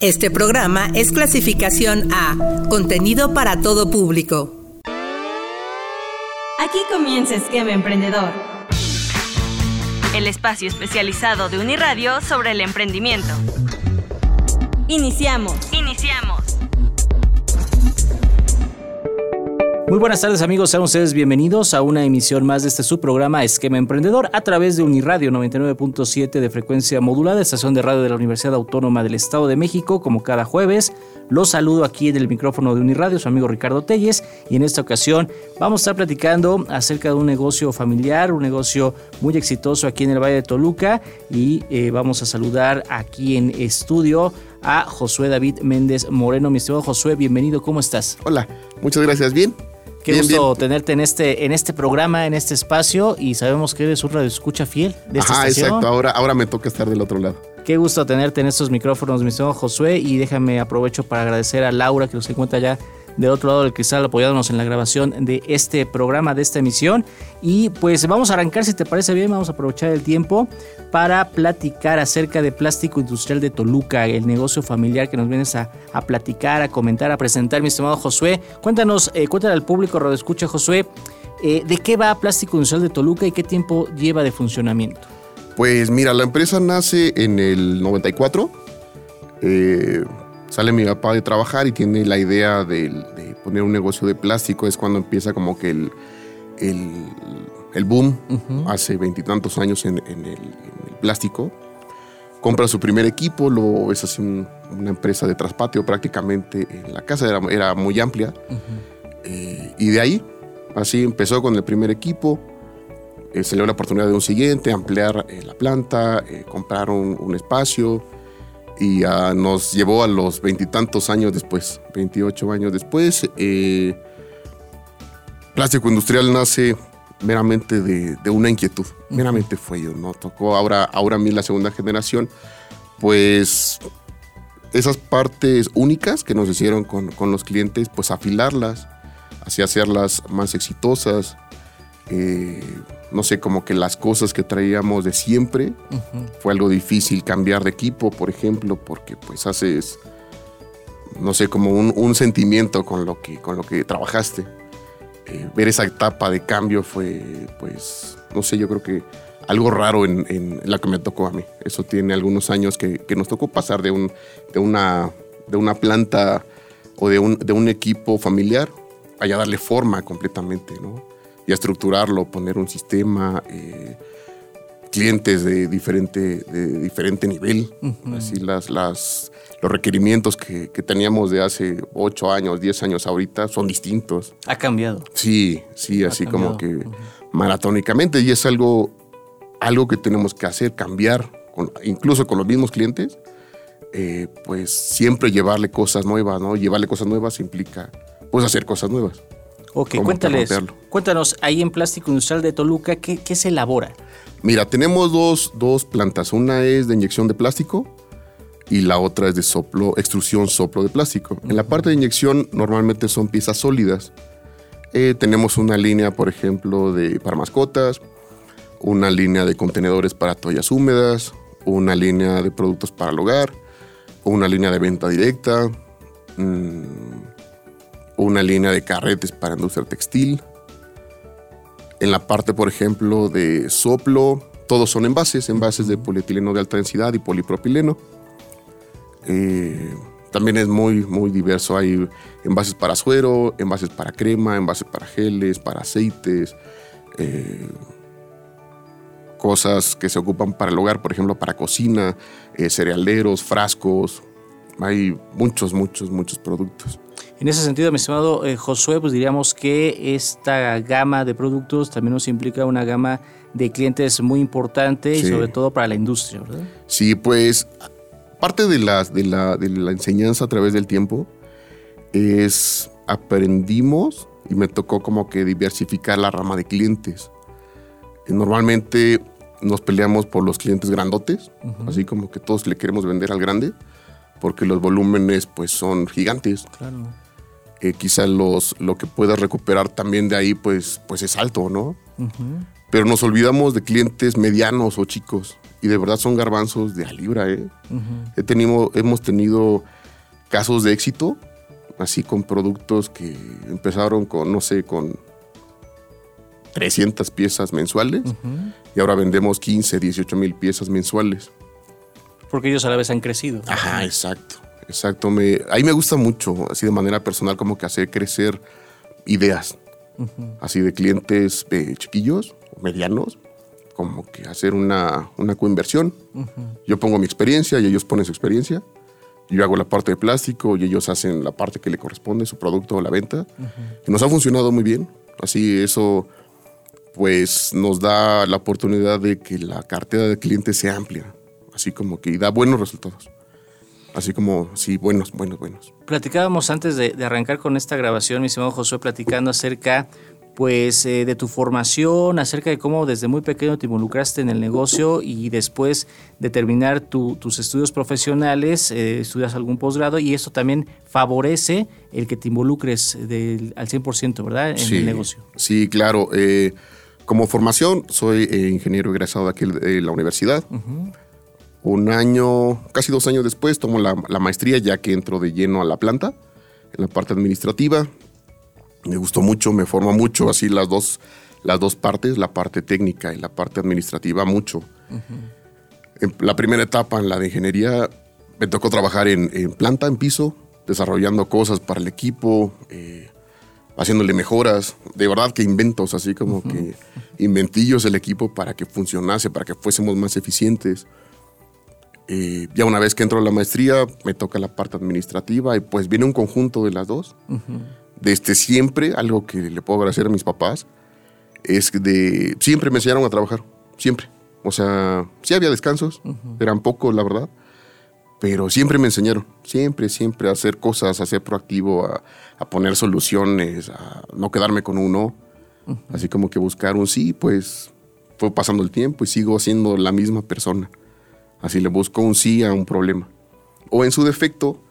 Este programa es clasificación A, contenido para todo público. Aquí comienza Esquema Emprendedor. El espacio especializado de Uniradio sobre el emprendimiento. Iniciamos. Iniciamos. Muy buenas tardes amigos, sean ustedes bienvenidos a una emisión más de este subprograma Esquema Emprendedor a través de Uniradio 99.7 de frecuencia modulada, estación de radio de la Universidad Autónoma del Estado de México, como cada jueves. Los saludo aquí en el micrófono de Uniradio, su amigo Ricardo Telles, y en esta ocasión vamos a estar platicando acerca de un negocio familiar, un negocio muy exitoso aquí en el Valle de Toluca, y eh, vamos a saludar aquí en estudio a Josué David Méndez Moreno. Mi estimado Josué, bienvenido, ¿cómo estás? Hola, muchas gracias, bien. Qué gusto tenerte en este, en este programa, en este espacio y sabemos que eres un radioescucha fiel de esta Ajá, exacto. Ahora, ahora me toca estar del otro lado. Qué gusto tenerte en estos micrófonos, mi estimado Josué. Y déjame aprovecho para agradecer a Laura que nos encuentra ya del otro lado del cristal apoyándonos en la grabación de este programa, de esta emisión. Y pues vamos a arrancar, si te parece bien, vamos a aprovechar el tiempo para platicar acerca de Plástico Industrial de Toluca, el negocio familiar que nos vienes a, platicar, a comentar, a presentar, mi estimado Josué. Cuéntanos, eh, cuéntale al público, Rodo Escucha, Josué, eh, ¿de qué va Plástico Industrial de Toluca y qué tiempo lleva de funcionamiento? Pues mira, la empresa nace en el 94. Eh, sale mi papá de trabajar y tiene la idea de, poner un negocio de plástico. Es cuando empieza como que el, el, boom, hace veintitantos años en, el, plástico. Compra su primer equipo, lo es así una empresa de traspatio prácticamente. En la casa era, era muy amplia. Eh, y de ahí, así empezó con el primer equipo. Eh, se le dio la oportunidad de un siguiente, ampliar eh, la planta, comprar un espacio y nos llevó a los veintitantos años después, 28 años después. Eh, plástico Industrial nace meramente de, una inquietud, meramente fue yo, ¿no? Tocó ahora, ahora a mí la segunda generación, pues esas partes únicas que nos hicieron con, con los clientes, pues afilarlas, así hacerlas más exitosas. Eh, no sé, como que las cosas que traíamos de siempre. Fue algo difícil cambiar de equipo, por ejemplo, porque pues haces, no sé, como un, sentimiento con lo que, con lo que trabajaste. Eh, ver esa etapa de cambio fue, pues, no sé, yo creo que algo raro en, la que me tocó a mí. Eso tiene algunos años que, nos tocó pasar de, un, de, una, de una planta o de un, de un equipo familiar a ya darle forma completamente, ¿no? Y estructurarlo, poner un sistema, eh, clientes de diferente, de diferente nivel, así las, las, los requerimientos que, teníamos de hace 8 años, 10 años ahorita son distintos. Ha cambiado. Sí, sí, así como que maratónicamente y es algo, algo que tenemos que hacer, cambiar, incluso con los mismos clientes. Eh, pues siempre llevarle cosas nuevas, ¿no? Llevarle cosas nuevas implica pues hacer cosas nuevas. Ok, cuéntales, cuéntanos, ahí en Plástico Industrial de Toluca, ¿qué, se elabora? Mira, tenemos dos, dos, plantas. Una es de inyección de plástico y la otra es de soplo, extrusión soplo de plástico. En la parte de inyección normalmente son piezas sólidas. Eh, tenemos una línea, por ejemplo, de para mascotas, una línea de contenedores para toallas húmedas, una línea de productos para el hogar, una línea de venta directa. Mmm, una línea de carretes para industria textil. En la parte, por ejemplo, de soplo, todos son envases, envases de polietileno de alta densidad y polipropileno. Eh, también es muy, muy diverso. Hay envases para suero, envases para crema, envases para geles, para aceites, eh, cosas que se ocupan para el hogar, por ejemplo, para cocina, eh, cerealeros, frascos. Hay muchos, muchos, muchos productos. En ese sentido, mi estimado eh, Josué, pues diríamos que esta gama de productos también nos implica una gama de clientes muy importante y sobre todo para la industria, ¿verdad? Sí, pues parte de la, de, la, de la enseñanza a través del tiempo es aprendimos y me tocó como que diversificar la rama de clientes. Normalmente nos peleamos por los clientes grandotes, así como que todos le queremos vender al grande, porque los volúmenes pues son gigantes. Claro eh, quizá los, lo que puedas recuperar también de ahí pues, pues es alto, ¿no? Pero nos olvidamos de clientes medianos o chicos. y de verdad son garbanzos de a libra, ¿eh? He tenido, hemos tenido casos de éxito, así con productos que empezaron con, no sé, con 300 piezas mensuales y ahora vendemos 15, 18 mil piezas mensuales. Porque ellos a la vez han crecido. Ajá, exacto, exacto. Me, ahí me gusta mucho, así de manera personal, como que hacer crecer ideas, así de clientes eh, chiquillos, medianos, como que hacer una, una coinversión. Yo pongo mi experiencia y ellos ponen su experiencia. Yo hago la parte de plástico y ellos hacen la parte que le corresponde, su producto o la venta. Y nos ha funcionado muy bien. Así eso pues nos da la oportunidad de que la cartera de clientes se amplia, así como que da buenos resultados. Así como, sí, buenos, buenos, buenos. Platicábamos antes de, arrancar con esta grabación, mi estimado Josué, platicando acerca pues eh, de tu formación, acerca de cómo desde muy pequeño te involucraste en el negocio y después de terminar tus estudios profesionales, eh, estudias algún posgrado y eso también favorece el que te involucres al 100%, ¿verdad? En el negocio. Sí, claro. Eh, como formación, soy ingeniero egresado de aquí de la universidad. Un año, casi dos años después, tomo la, maestría ya que entro de lleno a la planta, en la parte administrativa. Me gustó mucho, me forma mucho, así las dos, las dos partes, la parte técnica y la parte administrativa, mucho. En la primera etapa, en la de ingeniería, me tocó trabajar en, planta, en piso, desarrollando cosas para el equipo, eh, haciéndole mejoras, de verdad que inventos, así como que inventillos el equipo para que funcionase, para que fuésemos más eficientes. Eh, ya una vez que entro a la maestría, me toca la parte administrativa y pues viene un conjunto de las dos. Desde siempre, algo que le puedo agradecer a mis papás, es de siempre me enseñaron a trabajar, siempre. O sea, sí había descansos, eran pocos, la verdad, pero siempre me enseñaron, siempre, siempre a hacer cosas, a ser proactivo, a, poner soluciones, a no quedarme con uno, así como que buscar un sí, pues fue pasando el tiempo y sigo siendo la misma persona. Así le busco un sí a un problema. O en su defecto,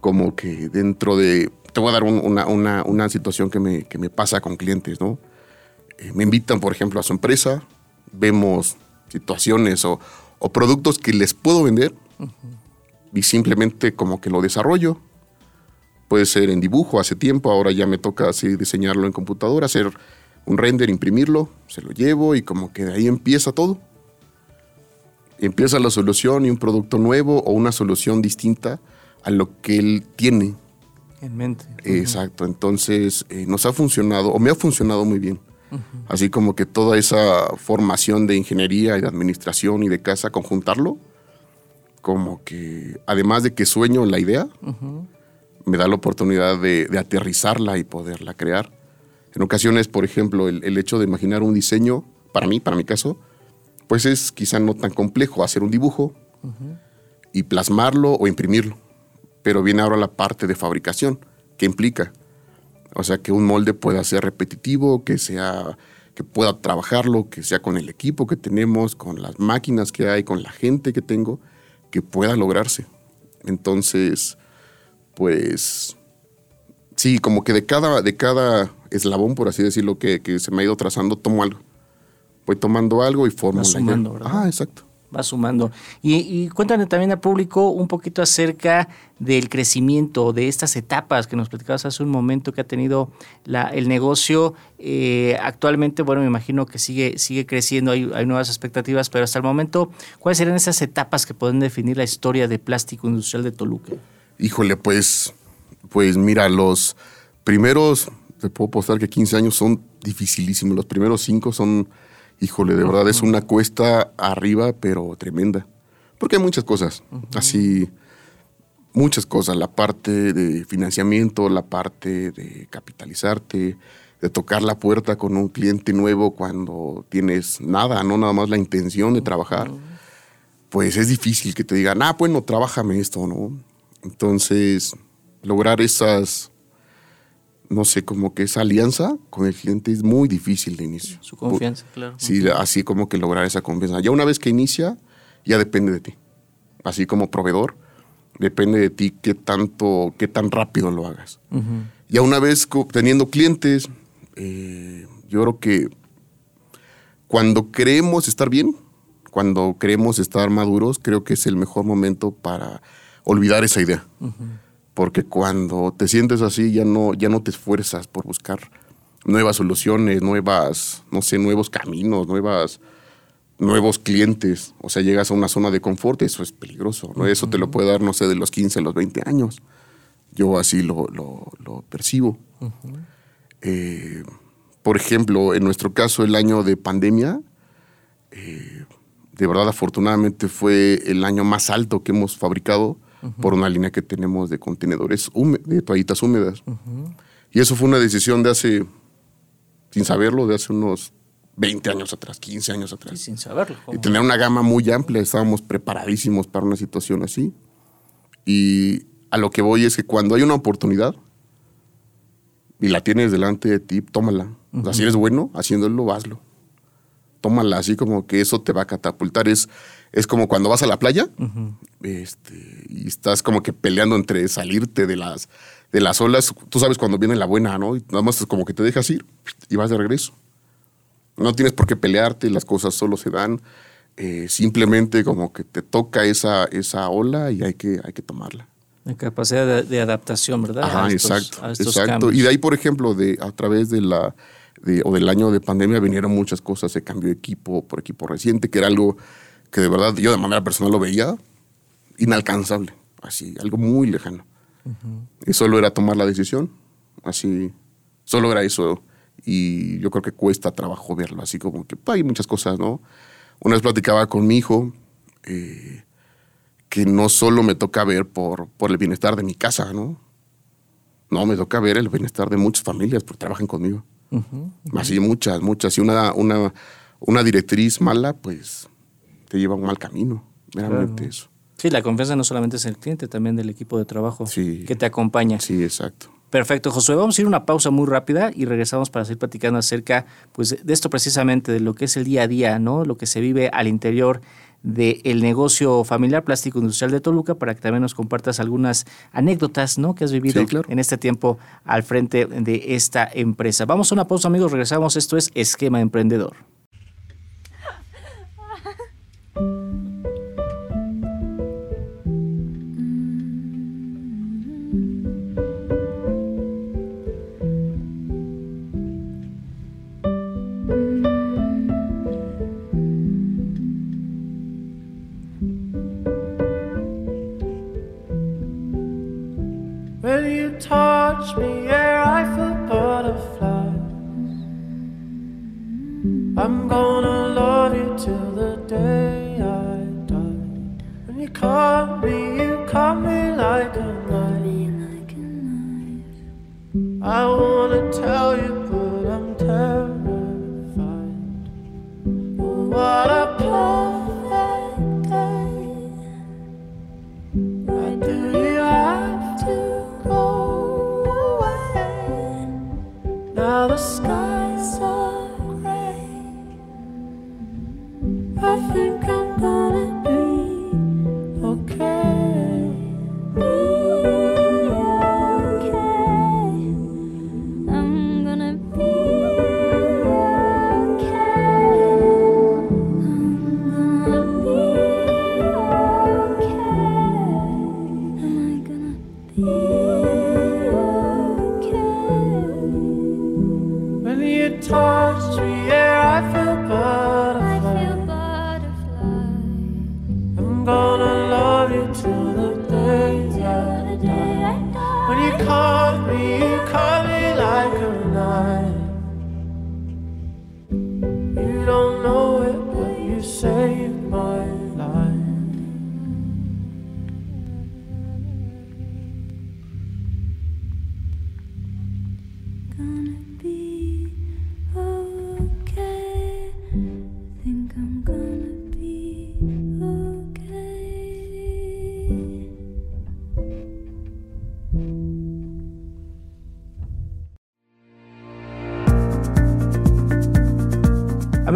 como que dentro de, te voy a dar una, situación que me, que me, pasa con clientes, ¿no? Eh, me invitan, por ejemplo, a su empresa, vemos situaciones o, o productos que les puedo vender y simplemente como que lo desarrollo. Puede ser en dibujo hace tiempo, ahora ya me toca así diseñarlo en computadora, hacer un render, imprimirlo, se lo llevo y como que de ahí empieza todo. Empieza la solución y un producto nuevo o una solución distinta a lo que él tiene. En mente. Exacto, entonces eh, nos ha funcionado o me ha funcionado muy bien. Así como que toda esa formación de ingeniería y de administración y de casa, conjuntarlo, como que, además de que sueño la idea, me da la oportunidad de, aterrizarla y poderla crear. En ocasiones, por ejemplo, el, hecho de imaginar un diseño, para mí, para mi caso, pues es quizá no tan complejo hacer un dibujo y plasmarlo o imprimirlo. Pero viene ahora la parte de fabricación, que implica, o sea, que un molde pueda ser repetitivo, que sea que pueda trabajarlo, que sea con el equipo que tenemos, con las máquinas que hay, con la gente que tengo que pueda lograrse. Entonces, pues sí, como que de cada, de cada eslabón, por así decirlo, que, que se me ha ido trazando, tomo algo. Voy tomando algo y formo Va sumando, ¿verdad? Ah, exacto va sumando. Y, y, cuéntame también al público un poquito acerca del crecimiento, de estas etapas que nos platicabas hace un momento que ha tenido la, el negocio. Eh, actualmente, bueno, me imagino que sigue, sigue creciendo, hay, hay, nuevas expectativas, pero hasta el momento, ¿cuáles serían esas etapas que pueden definir la historia de plástico industrial de Toluca? Híjole, pues, pues mira, los primeros, te puedo postar que 15 años son dificilísimos, los primeros 5 son híjole, de verdad es una cuesta arriba, pero tremenda. Porque hay muchas cosas, así, muchas cosas, la parte de financiamiento, la parte de capitalizarte, de tocar la puerta con un cliente nuevo cuando tienes nada, no nada más la intención de trabajar, pues es difícil que te digan, ah, bueno, trabájame esto, ¿no? Entonces, lograr esas no sé, como que esa alianza con el cliente es muy difícil de inicio. Su confianza, claro. Sí, así como que lograr esa confianza. Ya una vez que inicia, ya depende de ti. Así como proveedor, depende de ti qué tanto, qué tan rápido lo hagas. Ya una vez teniendo clientes, eh, yo creo que cuando creemos estar bien, cuando queremos estar maduros, creo que es el mejor momento para olvidar esa idea. Porque cuando te sientes así, ya no, ya no te esfuerzas por buscar nuevas soluciones, nuevas, no sé, nuevos caminos, nuevas, nuevos clientes. O sea, llegas a una zona de confort y eso es peligroso. ¿no? Eso te lo puede dar, no sé, de los 15 a los 20 años. Yo así lo, percibo. Eh, por ejemplo, en nuestro caso, el año de pandemia, eh, de verdad, afortunadamente fue el año más alto que hemos fabricado por una línea que tenemos de contenedores, de toallitas húmedas. Y eso fue una decisión de hace, sin saberlo, de hace unos 20 años atrás, 15 años atrás. sin saberlo. Y tener una gama muy amplia, estábamos preparadísimos para una situación así. Y a lo que voy es que cuando hay una oportunidad y la tienes delante de ti, tómala. o sea, si eres bueno haciéndolo, hazlo tómala así como que eso te va a catapultar. Es, es como cuando vas a la playa este, y estás como que peleando entre salirte de las, de las olas. Tú sabes cuando viene la buena, ¿no? Y nada más es como que te dejas ir y vas de regreso. No tienes por qué pelearte, las cosas solo se dan. Eh, simplemente como que te toca esa, esa ola y hay que, hay que tomarla. La capacidad de, adaptación, ¿verdad? Ajá, exacto. exacto. Y de ahí, por ejemplo, de, a través de la o del año de pandemia vinieron muchas cosas, se cambió equipo por equipo reciente, que era algo que de verdad yo de manera personal lo veía inalcanzable, así, algo muy lejano. Y solo era tomar la decisión, así, solo era eso. Y yo creo que cuesta trabajo verlo, así como que hay muchas cosas, ¿no? Una vez platicaba con mi hijo, eh, que no solo me toca ver por, por el bienestar de mi casa, ¿no? No, me toca ver el bienestar de muchas familias porque trabajan conmigo. Así muchas, muchas. Y una, una, una directriz mala, pues te lleva a un mal camino. Meramente eso. Sí, la confianza no solamente es el cliente, también del equipo de trabajo que te acompaña. Sí, exacto. Perfecto, Josué. Vamos a ir a una pausa muy rápida y regresamos para seguir platicando acerca pues, de esto precisamente, de lo que es el día a día, ¿no? Lo que se vive al interior del negocio familiar plástico industrial de Toluca para que también nos compartas algunas anécdotas ¿no? que has vivido en este tiempo al frente de esta empresa. Vamos a una pausa amigos, regresamos. Esto es Esquema Emprendedor.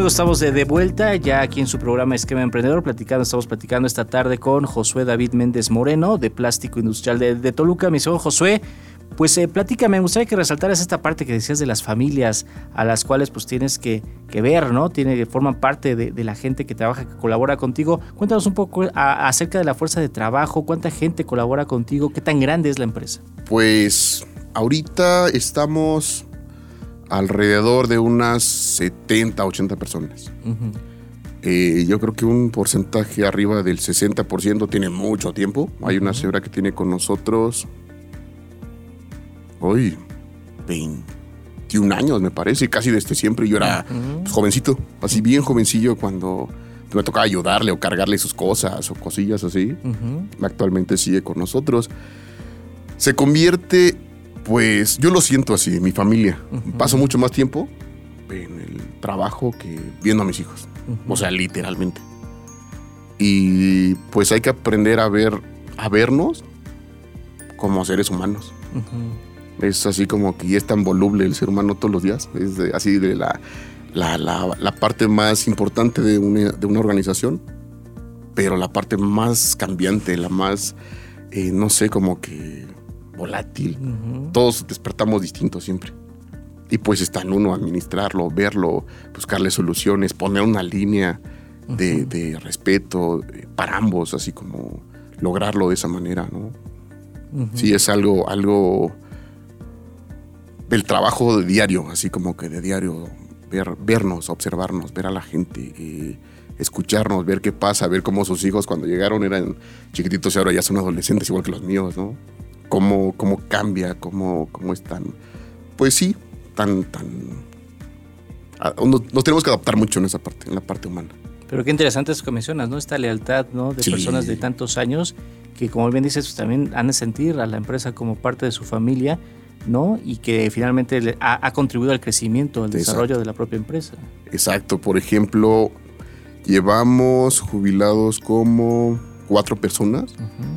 Estamos de, vuelta ya aquí en su programa Esquema Emprendedor, platicando, estamos platicando esta tarde con Josué David Méndez Moreno de Plástico Industrial de, Toluca. Mi señor Josué, Pues eh, platícame, me gustaría que resaltaras esta parte que decías de las familias a las cuales pues tienes que, ver, ¿no? Tiene, forman parte de, la gente que trabaja, que colabora contigo. Cuéntanos un poco acerca de la fuerza de trabajo, cuánta gente colabora contigo, qué tan grande es la empresa. Pues ahorita estamos alrededor de unas 70, 80 personas. Eh, yo creo que un porcentaje arriba del 60% tiene mucho tiempo. Hay una señora que tiene con nosotros hoy 21 años, me parece, casi desde siempre. Yo era pues, jovencito, así bien jovencillo cuando me tocaba ayudarle o cargarle sus cosas o cosillas así. Actualmente sigue con nosotros. Se convierte, pues yo lo siento así, mi familia. Paso mucho más tiempo en el trabajo que viendo a mis hijos. O sea, literalmente. Y pues hay que aprender a ver, a vernos como seres humanos. Es así como que ya es tan voluble el ser humano todos los días. Es así de la, la, parte más importante de una, organización, pero la parte más cambiante, la más, eh, no sé, como que volátil. Todos despertamos distintos siempre. Y pues está en uno administrarlo, verlo, buscarle soluciones, poner una línea de, respeto eh, para ambos, así como lograrlo de esa manera, ¿no? Sí, es algo, algo el trabajo de diario, así como que de diario, ver, vernos, observarnos, ver a la gente, eh, escucharnos, ver qué pasa, ver cómo sus hijos cuando llegaron eran chiquititos y ahora ya son adolescentes igual que los míos, ¿no? Cómo, cómo cambia, cómo, cómo están. Pues sí, tan, tan... Nos, tenemos que adaptar mucho en esa parte, en la parte humana. Pero qué interesante eso que mencionas, ¿no? Esta lealtad, ¿no? De personas de tantos años que, como bien dices, pues, también han de sentir a la empresa como parte de su familia ¿no? Y que finalmente ha, contribuido al crecimiento, al desarrollo de la propia empresa. Exacto. Por ejemplo, llevamos jubilados como cuatro personas.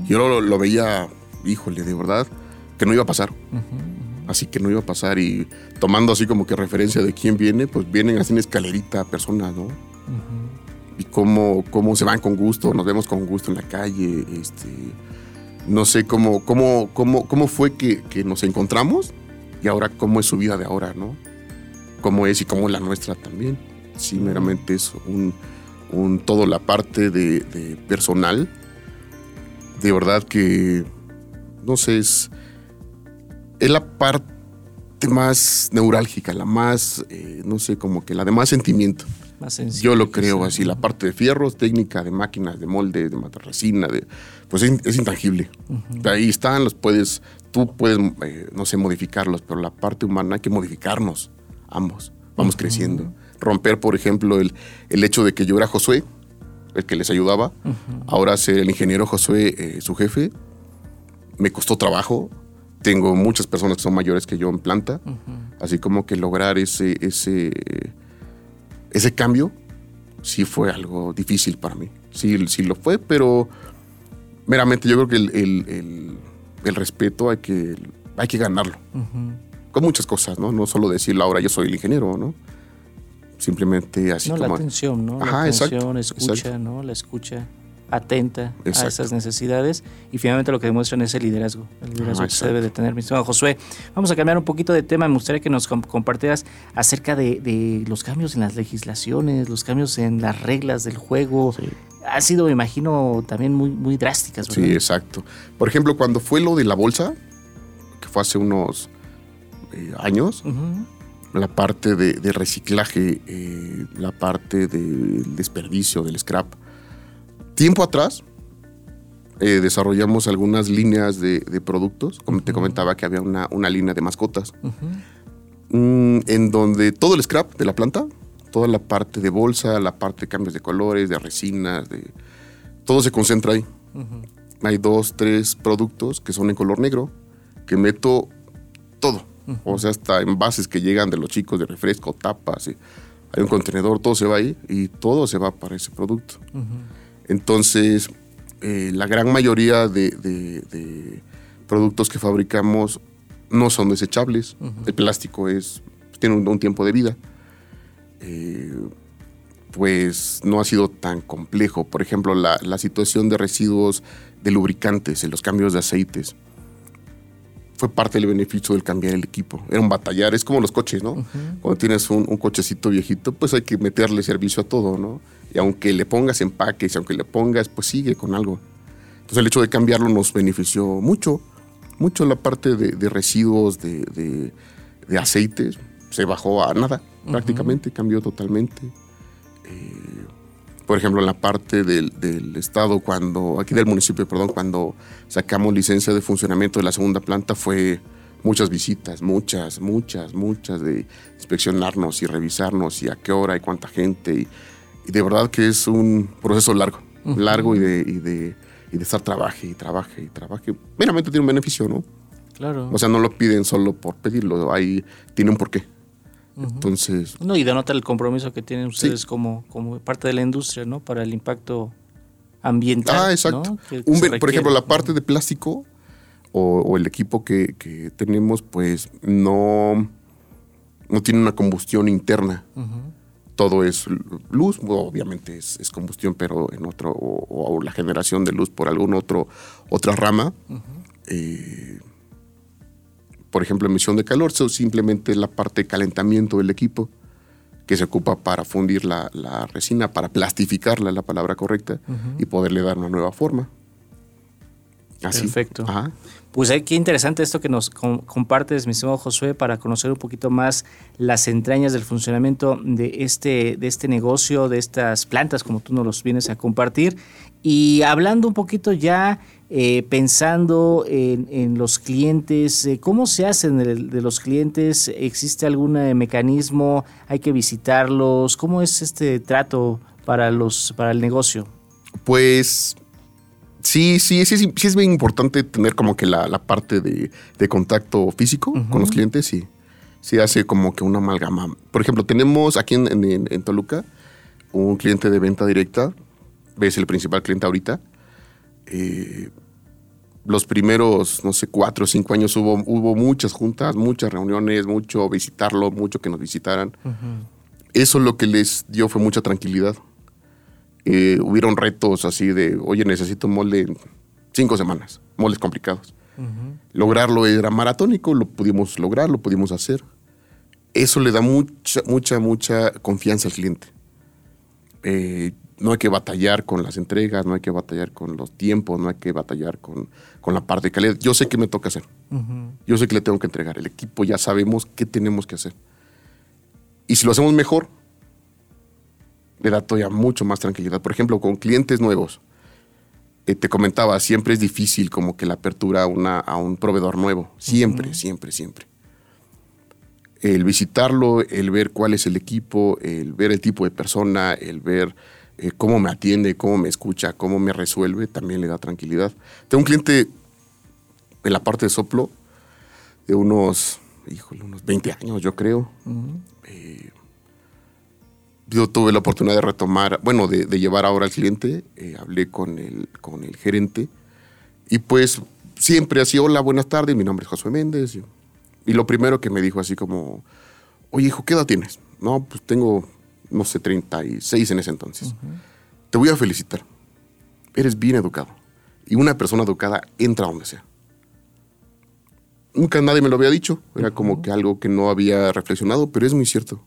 Yo lo, veía, híjole, de verdad, que no iba a pasar. Así que no iba a pasar. Y tomando así como que referencia de quién viene, pues vienen así en escalerita personas, ¿no? Y cómo, cómo se van con gusto, nos vemos con gusto en la calle, este no sé cómo, cómo, cómo, cómo fue que, nos encontramos y ahora cómo es su vida de ahora, ¿no? Cómo es y cómo es la nuestra también. Sí, meramente es un, un todo la parte de, personal. De verdad que, no sé, es, es la parte más neurálgica, la más, eh, no sé, como que la de más sentimiento. Yo lo creo así, la parte de fierros, técnica de máquinas, de molde, de resina, de, pues es, intangible. Ahí están, los puedes, tú puedes, eh, no sé, modificarlos, pero la parte humana hay que modificarnos, ambos. Vamos creciendo. Romper, por ejemplo, el, el hecho de que yo era Josué, el que les ayudaba, ahora ser el ingeniero Josué, eh, su jefe, me costó trabajo. Tengo muchas personas que son mayores que yo en planta, así como que lograr ese, ese ese cambio sí fue algo difícil para mí. Sí, sí lo fue, pero meramente yo creo que el, respeto hay que, hay que ganarlo. Con muchas cosas, ¿no? No solo decirlo ahora yo soy el ingeniero, ¿no? Simplemente así no, como... la atención, ¿no? la atención, escucha, ¿no? La escucha atenta a esas necesidades y finalmente lo que demuestran es el liderazgo, el liderazgo que se debe de tener. Mi estimado Josué, vamos a cambiar un poquito de tema. Me gustaría que nos compartieras acerca de, los cambios en las legislaciones, los cambios en las reglas del juego. Ha sido, me imagino, también muy, muy drásticas. ¿verdad? Sí, exacto. Por ejemplo, cuando fue lo de la bolsa, que fue hace unos eh, años, la parte de, reciclaje, eh, la parte del desperdicio, del scrap, Tiempo atrás eh, desarrollamos algunas líneas de, productos, como te comentaba que había una, línea de mascotas, mm, en donde todo el scrap de la planta, toda la parte de bolsa, la parte de cambios de colores, de resinas, de, todo se concentra ahí. Hay dos, tres productos que son en color negro, que meto todo. O sea, hasta envases que llegan de los chicos de refresco, tapas, hay un contenedor, todo se va ahí y todo se va para ese producto. Entonces, eh, la gran mayoría de, productos que fabricamos no son desechables. El plástico es, tiene un, tiempo de vida. Eh, pues no ha sido tan complejo. Por ejemplo, la, situación de residuos de lubricantes, en los cambios de aceites. Fue parte del beneficio del cambiar el equipo. Era un batallar, es como los coches, ¿no? Cuando tienes un, un, cochecito viejito, pues hay que meterle servicio a todo, ¿no? Y aunque le pongas empaques, aunque le pongas, pues sigue con algo. Entonces el hecho de cambiarlo nos benefició mucho, mucho la parte de, residuos, de, de, aceites, se bajó a nada prácticamente, cambió totalmente. Eh, por ejemplo, en la parte del, Estado, cuando, aquí del municipio, perdón, cuando sacamos licencia de funcionamiento de la segunda planta fue muchas visitas, muchas, muchas, muchas de inspeccionarnos y revisarnos y a qué hora y cuánta gente. Y, de verdad que es un proceso largo, largo y de, y de, y de estar trabaje y trabaje y trabaje. Meramente tiene un beneficio, ¿no? Claro. O sea, no lo piden solo por pedirlo, ahí tiene un porqué. Entonces. No, y denota el compromiso que tienen ustedes como, como parte de la industria, ¿no? Para el impacto ambiental. Ah, exacto. por ejemplo, la parte de plástico o, el equipo que, tenemos, pues no, no tiene una combustión interna. Todo es luz, obviamente es, combustión, pero en otro, o, la generación de luz por algún otro, otra rama por ejemplo, emisión de calor, eso simplemente la parte de calentamiento del equipo que se ocupa para fundir la, resina, para plastificarla, la palabra correcta, y poderle dar una nueva forma. Así. Perfecto. Pues qué interesante esto que nos compartes, mi estimado Josué, para conocer un poquito más las entrañas del funcionamiento de este, de este negocio, de estas plantas, como tú nos los vienes a compartir. Y hablando un poquito ya eh, pensando en, los clientes, eh, ¿cómo se hacen de, los clientes? ¿Existe algún eh, mecanismo? ¿Hay que visitarlos? ¿Cómo es este trato para, los, para el negocio? Pues sí, sí, sí, sí, es bien importante tener como que la, parte de, contacto físico con los clientes, sí. Sí hace como que una amalgama. Por ejemplo, tenemos aquí en, Toluca un cliente de venta directa, es el principal cliente ahorita. Eh, los primeros, no sé, cuatro o cinco años hubo, hubo muchas juntas, muchas reuniones, mucho visitarlo, mucho que nos visitaran. Eso lo que les dio fue mucha tranquilidad. Eh, hubieron retos así de, oye, necesito molde en cinco semanas, moldes complicados. Lograrlo era maratónico, lo pudimos lograr, lo pudimos hacer. Eso le da mucha, mucha, mucha confianza al cliente. Eh, no hay que batallar con las entregas, no hay que batallar con los tiempos, no hay que batallar con, la parte de calidad. Yo sé qué me toca hacer. Yo sé que le tengo que entregar. El equipo ya sabemos qué tenemos que hacer. Y si lo hacemos mejor, le da todavía mucho más tranquilidad. Por ejemplo, con clientes nuevos. Eh, te comentaba, siempre es difícil como que la apertura a, una, a un proveedor nuevo. Siempre, siempre, siempre. El visitarlo, el ver cuál es el equipo, el ver el tipo de persona, el ver eh, cómo me atiende, cómo me escucha, cómo me resuelve, también le da tranquilidad. Tengo un cliente en la parte de soplo de unos, híjole, unos 20 años, yo creo. Eh, yo tuve la oportunidad de retomar, bueno, de, llevar ahora al cliente, eh, hablé con el, con el gerente y pues siempre así, hola, buenas tardes, mi nombre es Josué Méndez. Y, y lo primero que me dijo así como, oye hijo, ¿qué edad tienes? No, pues tengo no sé, 36 en ese entonces. Te voy a felicitar. Eres bien educado. Y una persona educada entra donde sea. Nunca nadie me lo había dicho. Era como que algo que no había reflexionado, pero es muy cierto.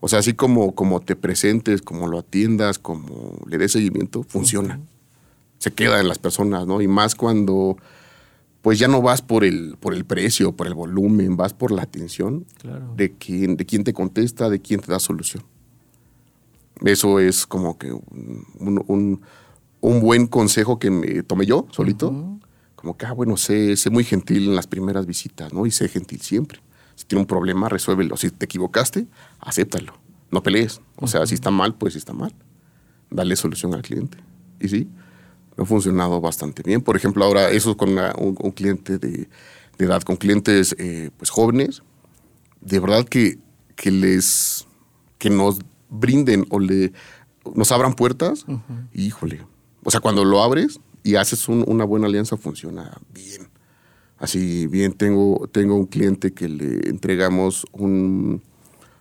O sea, así como, como te presentes, como lo atiendas, como le des seguimiento, funciona. Se queda en las personas, ¿no? Y más cuando pues ya no vas por el, por el precio, por el volumen, vas por la atención de, quién, de quién te contesta, de quién te da solución. Eso es como que un, buen consejo que me tomé yo solito. Como que, ah, bueno, sé, sé muy gentil en las primeras visitas, ¿no? Y sé gentil siempre. Si tiene un problema, resuélvelo. Si te equivocaste, acéptalo. No pelees. O sea, si está mal, pues está mal. Dale solución al cliente. Y sí, ha funcionado bastante bien. Por ejemplo, ahora eso con un, cliente de, edad, con clientes eh, pues jóvenes, de verdad que, que les que nos brinden o le nos abran puertas, híjole. O sea, cuando lo abres y haces una buena alianza, funciona bien. Así bien, tengo, tengo un cliente que le entregamos un,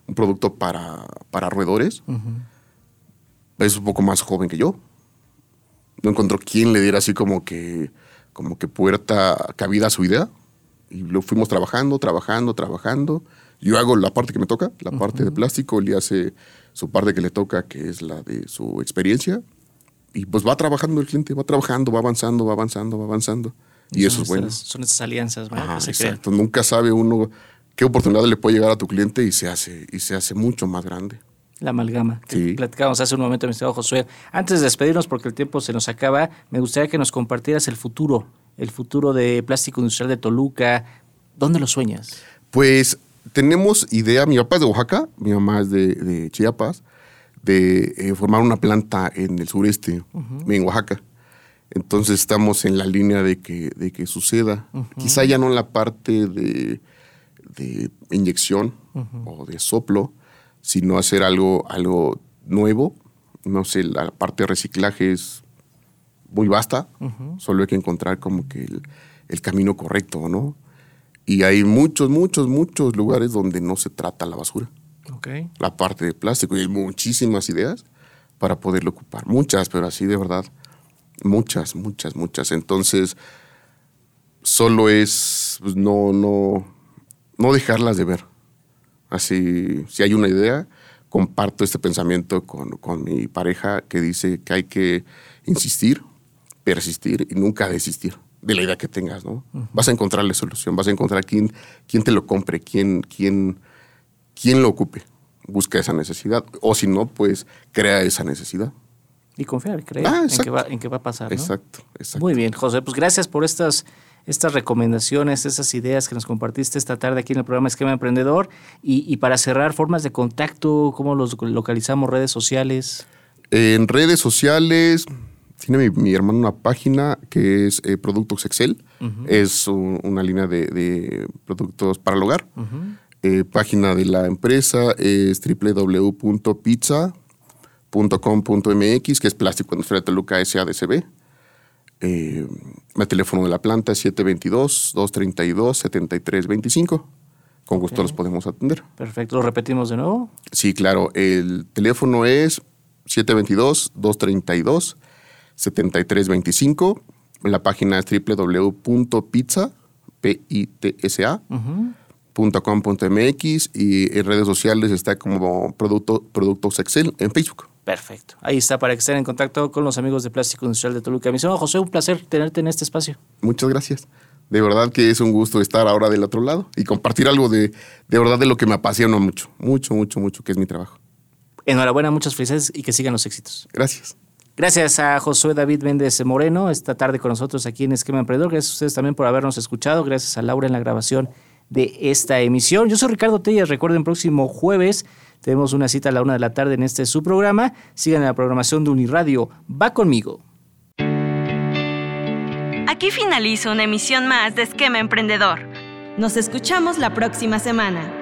un producto para, para roedores. Es un poco más joven que yo no encontró quién le diera así como que, como que puerta, cabida a su idea. Y lo fuimos trabajando, trabajando, trabajando. Yo hago la parte que me toca, la parte de plástico, él hace su parte que le toca, que es la de su experiencia. Y pues va trabajando el cliente, va trabajando, va avanzando, va avanzando, va avanzando. Y, eso es bueno. Son esas alianzas, ¿verdad? Ajá, exacto. Nunca sabe uno qué oportunidad le puede llegar a tu cliente y se hace, y se hace mucho más grande. La amalgama. que Sí. Platicábamos hace un momento, mi estimado Josué. Antes de despedirnos, porque el tiempo se nos acaba, me gustaría que nos compartieras el futuro, el futuro de Plástico Industrial de Toluca. ¿Dónde lo sueñas? Pues tenemos idea, mi papá es de Oaxaca, mi mamá es de, de Chiapas, de eh, formar una planta en el sureste, en Oaxaca. Entonces estamos en la línea de que, de que suceda. Quizá ya no en la parte de, de inyección o de soplo, sino hacer algo, algo nuevo. No sé, la parte de reciclaje es muy vasta, solo hay que encontrar como que el, el camino correcto, ¿no? Y hay muchos, muchos, muchos lugares donde no se trata la basura, la parte de plástico, y hay muchísimas ideas para poderlo ocupar. Muchas, pero así de verdad, muchas, muchas, muchas. Entonces, solo es pues, no, no, no dejarlas de ver. Así, si hay una idea, comparto este pensamiento con, con mi pareja que dice que hay que insistir, persistir y nunca desistir de la idea que tengas, ¿no? Vas a encontrarle solución, vas a encontrar quién, quién te lo compre, quién, quién, quién lo ocupe. Busca esa necesidad. O si no, pues crea esa necesidad. Y confiar, creer Ah, en, que va, en que va a pasar. ¿no? Exacto, exacto. Muy bien, José. Pues gracias por estas, estas recomendaciones, esas ideas que nos compartiste esta tarde aquí en el programa Esquema Emprendedor. Y, y para cerrar, formas de contacto, cómo los localizamos, redes sociales. En redes sociales, tiene mi, mi hermano una página que es eh, Productos Excel. Es un- una línea de, de productos para el hogar. Eh, página de la empresa es www.pizza.com.mx, que es Plástico Industrial Toluca SADCB. Eh, el teléfono de la planta es 722-232-7325. Con gusto los podemos atender. Perfecto, lo repetimos de nuevo. Sí, claro. El teléfono es 722-232-7325. La página es www.pizza, P-I-T-S-A, .com.mx y en redes sociales está como producto, Productos Excel en Facebook. Perfecto. Ahí está para que estén en contacto con los amigos de Plástico Industrial de Toluca. Mi estimado José, un placer tenerte en este espacio. Muchas gracias. De verdad que es un gusto estar ahora del otro lado y compartir algo de, de verdad de lo que me apasiona mucho, mucho, mucho, mucho, que es mi trabajo. Enhorabuena, muchas felicidades y que sigan los éxitos. Gracias. Gracias a Josué David Méndez Moreno esta tarde con nosotros aquí en Esquema Emprendedor. Gracias a ustedes también por habernos escuchado. Gracias a Laura en la grabación de esta emisión. Yo soy Ricardo Tellas. Recuerden, próximo jueves tenemos una cita a la una de la tarde en este su programa. Sigan en la programación de Uniradio. Va conmigo. Aquí finaliza una emisión más de Esquema Emprendedor. Nos escuchamos la próxima semana.